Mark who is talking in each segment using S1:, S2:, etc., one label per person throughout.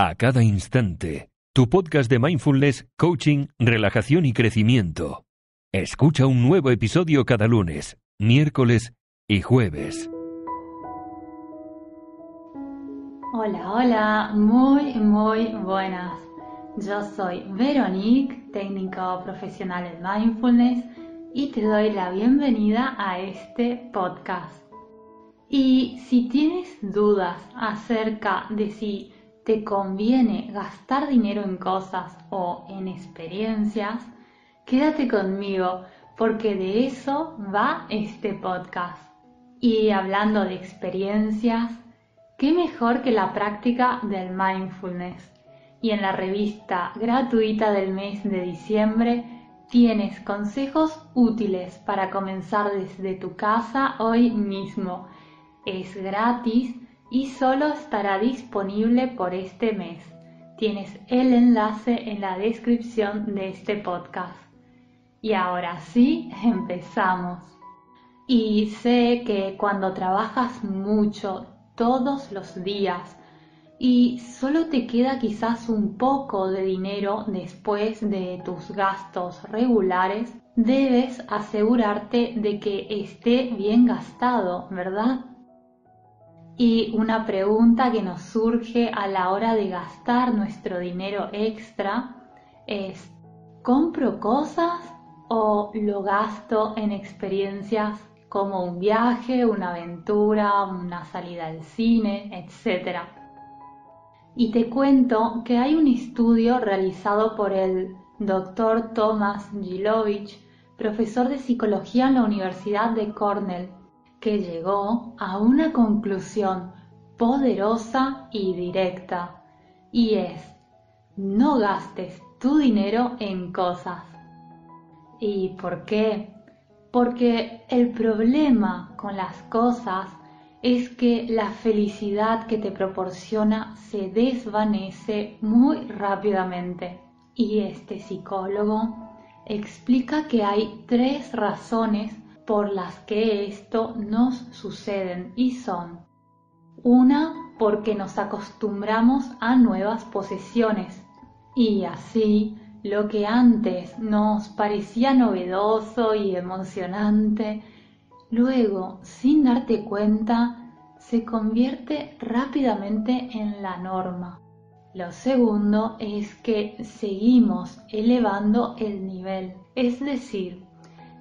S1: a cada instante. Tu podcast de mindfulness, coaching, relajación y crecimiento. Escucha un nuevo episodio cada lunes, miércoles y jueves.
S2: Hola, hola, muy, muy buenas. Yo soy Veronique, técnico profesional en mindfulness, y te doy la bienvenida a este podcast. Y si tienes dudas acerca de si te conviene gastar dinero en cosas o en experiencias, quédate conmigo porque de eso va este podcast. Y hablando de experiencias, ¿qué mejor que la práctica del mindfulness? Y en la revista gratuita del mes de diciembre tienes consejos útiles para comenzar desde tu casa hoy mismo. Es gratis y solo estará disponible por este mes. Tienes el enlace en la descripción de este podcast. Y ahora sí, empezamos. Y sé que cuando trabajas mucho todos los días y solo te queda quizás un poco de dinero después de tus gastos regulares, debes asegurarte de que esté bien gastado, ¿verdad? Y una pregunta que nos surge a la hora de gastar nuestro dinero extra es, ¿compro cosas o lo gasto en experiencias como un viaje, una aventura, una salida al cine, etcétera? Y te cuento que hay un estudio realizado por el Dr. Thomas Gilovich, profesor de psicología en la Universidad de Cornell, que llegó a una conclusión poderosa y directa, y es, no gastes tu dinero en cosas. ¿Y por qué? Porque el problema con las cosas es que la felicidad que te proporciona se desvanece muy rápidamente. Y este psicólogo explica que hay tres razones por las que esto nos suceden y son una porque nos acostumbramos a nuevas posesiones y así lo que antes nos parecía novedoso y emocionante, luego, sin darte cuenta, se convierte rápidamente en la norma. Lo segundo es que seguimos elevando el nivel, es decir,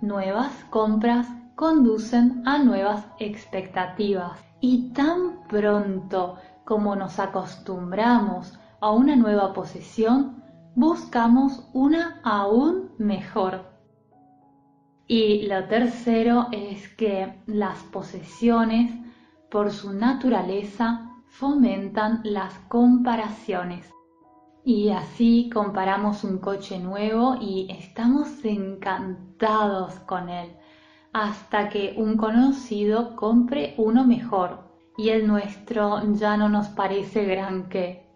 S2: nuevas compras conducen a nuevas expectativas y tan pronto como nos acostumbramos a una nueva posesión, buscamos una aún mejor. Y lo tercero es que las posesiones, por su naturaleza, fomentan las comparaciones. Y así comparamos un coche nuevo y estamos encantados con él, hasta que un conocido compre uno mejor y el nuestro ya no nos parece gran qué.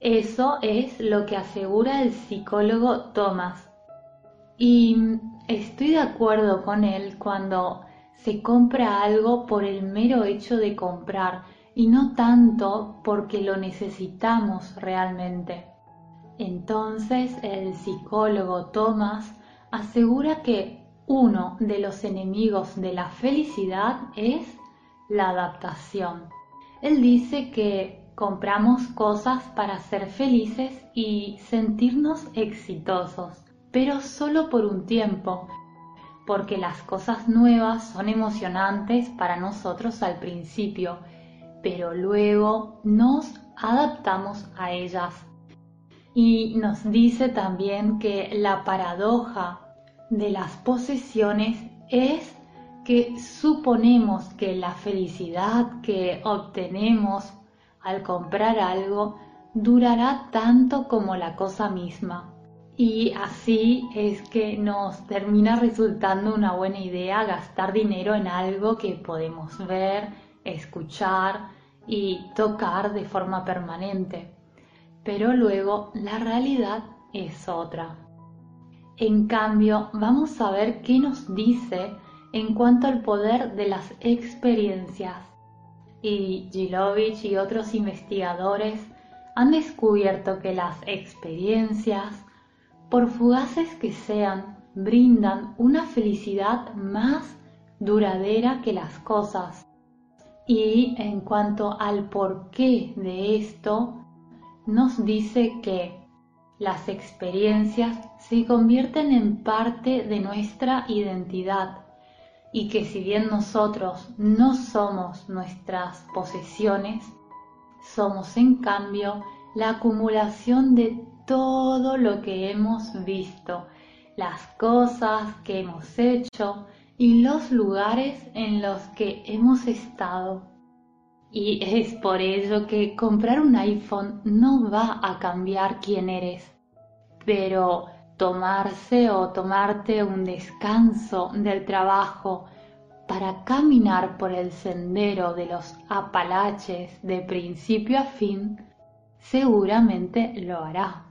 S2: Eso es lo que asegura el psicólogo Thomas. Y estoy de acuerdo con él cuando se compra algo por el mero hecho de comprar y no tanto porque lo necesitamos realmente. Entonces el psicólogo Thomas asegura que uno de los enemigos de la felicidad es la adaptación. Él dice que compramos cosas para ser felices y sentirnos exitosos, pero solo por un tiempo, porque las cosas nuevas son emocionantes para nosotros al principio, pero luego nos adaptamos a ellas y nos dice también que la paradoja de las posesiones es que suponemos que la felicidad que obtenemos al comprar algo durará tanto como la cosa misma. Y así es que nos termina resultando una buena idea gastar dinero en algo que podemos ver, escuchar y tocar de forma permanente pero luego la realidad es otra. En cambio, vamos a ver qué nos dice en cuanto al poder de las experiencias. Y Gilovich y otros investigadores han descubierto que las experiencias, por fugaces que sean, brindan una felicidad más duradera que las cosas. Y en cuanto al porqué de esto, nos dice que las experiencias se convierten en parte de nuestra identidad y que si bien nosotros no somos nuestras posesiones, somos en cambio la acumulación de todo lo que hemos visto, las cosas que hemos hecho y los lugares en los que hemos estado. Y es por ello que comprar un iPhone no va a cambiar quién eres, pero tomarse o tomarte un descanso del trabajo para caminar por el sendero de los Apalaches de principio a fin, seguramente lo hará.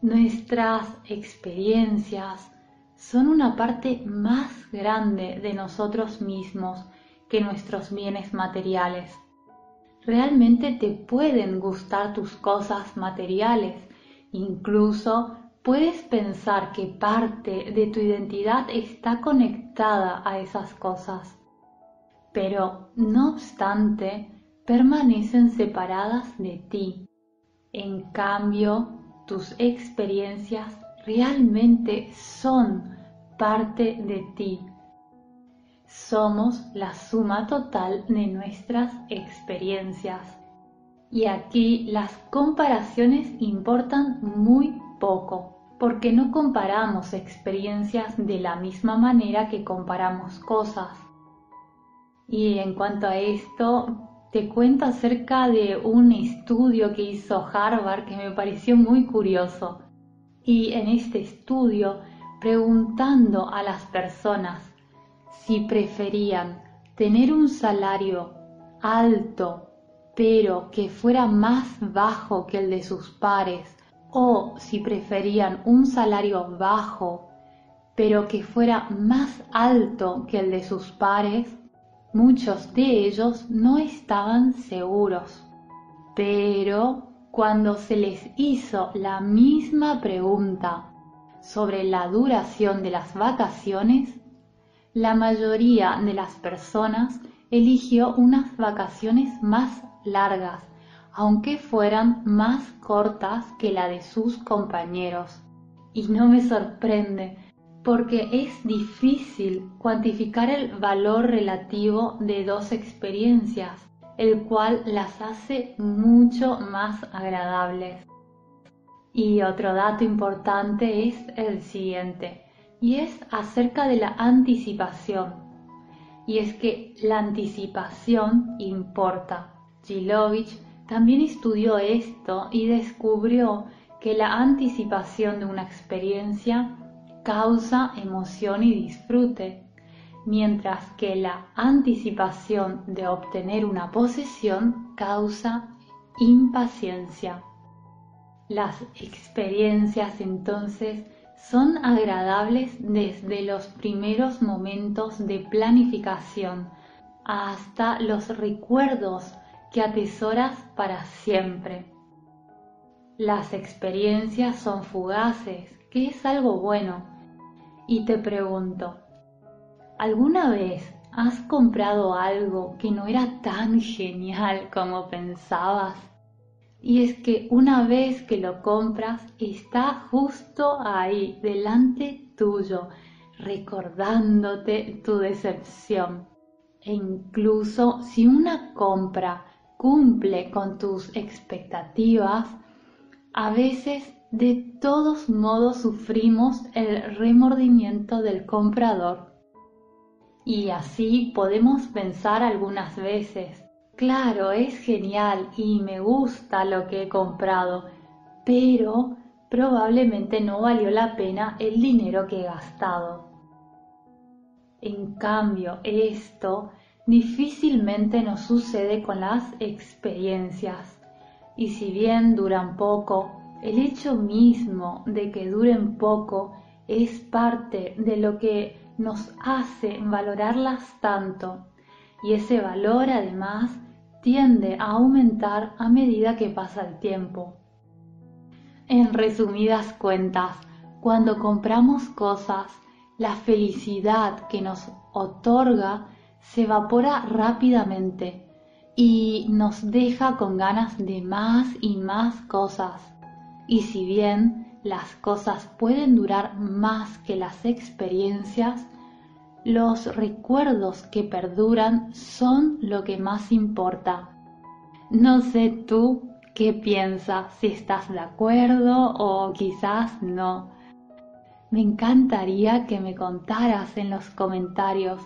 S2: Nuestras experiencias son una parte más grande de nosotros mismos que nuestros bienes materiales. Realmente te pueden gustar tus cosas materiales, incluso puedes pensar que parte de tu identidad está conectada a esas cosas, pero no obstante permanecen separadas de ti. En cambio, tus experiencias realmente son parte de ti. Somos la suma total de nuestras experiencias. Y aquí las comparaciones importan muy poco porque no comparamos experiencias de la misma manera que comparamos cosas. Y en cuanto a esto, te cuento acerca de un estudio que hizo Harvard que me pareció muy curioso. Y en este estudio, preguntando a las personas si preferían tener un salario alto, pero que fuera más bajo que el de sus pares, o si preferían un salario bajo, pero que fuera más alto que el de sus pares, muchos de ellos no estaban seguros. Pero cuando se les hizo la misma pregunta sobre la duración de las vacaciones, la mayoría de las personas eligió unas vacaciones más largas aunque fueran más cortas que la de sus compañeros. Y no me sorprende, porque es difícil cuantificar el valor relativo de dos experiencias, el cual las hace mucho más agradables. Y otro dato importante es el siguiente, y es acerca de la anticipación. Y es que la anticipación importa. Gilovich también estudió esto y descubrió que la anticipación de una experiencia causa emoción y disfrute, mientras que la anticipación de obtener una posesión causa impaciencia. Las experiencias entonces son agradables desde los primeros momentos de planificación hasta los recuerdos que atesoras para siempre. Las experiencias son fugaces, que es algo bueno. Y te pregunto, ¿alguna vez has comprado algo que no era tan genial como pensabas? Y es que una vez que lo compras, está justo ahí, delante tuyo, recordándote tu decepción. E incluso si una compra cumple con tus expectativas, a veces de todos modos sufrimos el remordimiento del comprador. Y así podemos pensar algunas veces, claro, es genial y me gusta lo que he comprado, pero probablemente no valió la pena el dinero que he gastado. En cambio, esto difícilmente nos sucede con las experiencias. Y si bien duran poco, el hecho mismo de que duren poco es parte de lo que nos hace valorarlas tanto. Y ese valor además tiende a aumentar a medida que pasa el tiempo. En resumidas cuentas, cuando compramos cosas, la felicidad que nos otorga se evapora rápidamente y nos deja con ganas de más y más cosas. Y si bien las cosas pueden durar más que las experiencias, los recuerdos que perduran son lo que más importa. No sé tú qué piensas, si estás de acuerdo o quizás no. Me encantaría que me contaras en los comentarios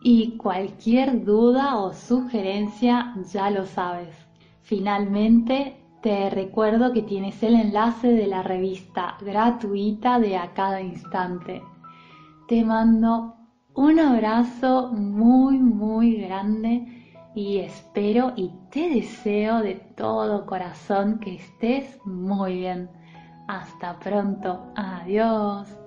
S2: y cualquier duda o sugerencia ya lo sabes. Finalmente, te recuerdo que tienes el enlace de la revista gratuita de A Cada Instante. Te mando un abrazo muy, muy grande y espero y te deseo de todo corazón que estés muy bien. Hasta pronto. Adiós.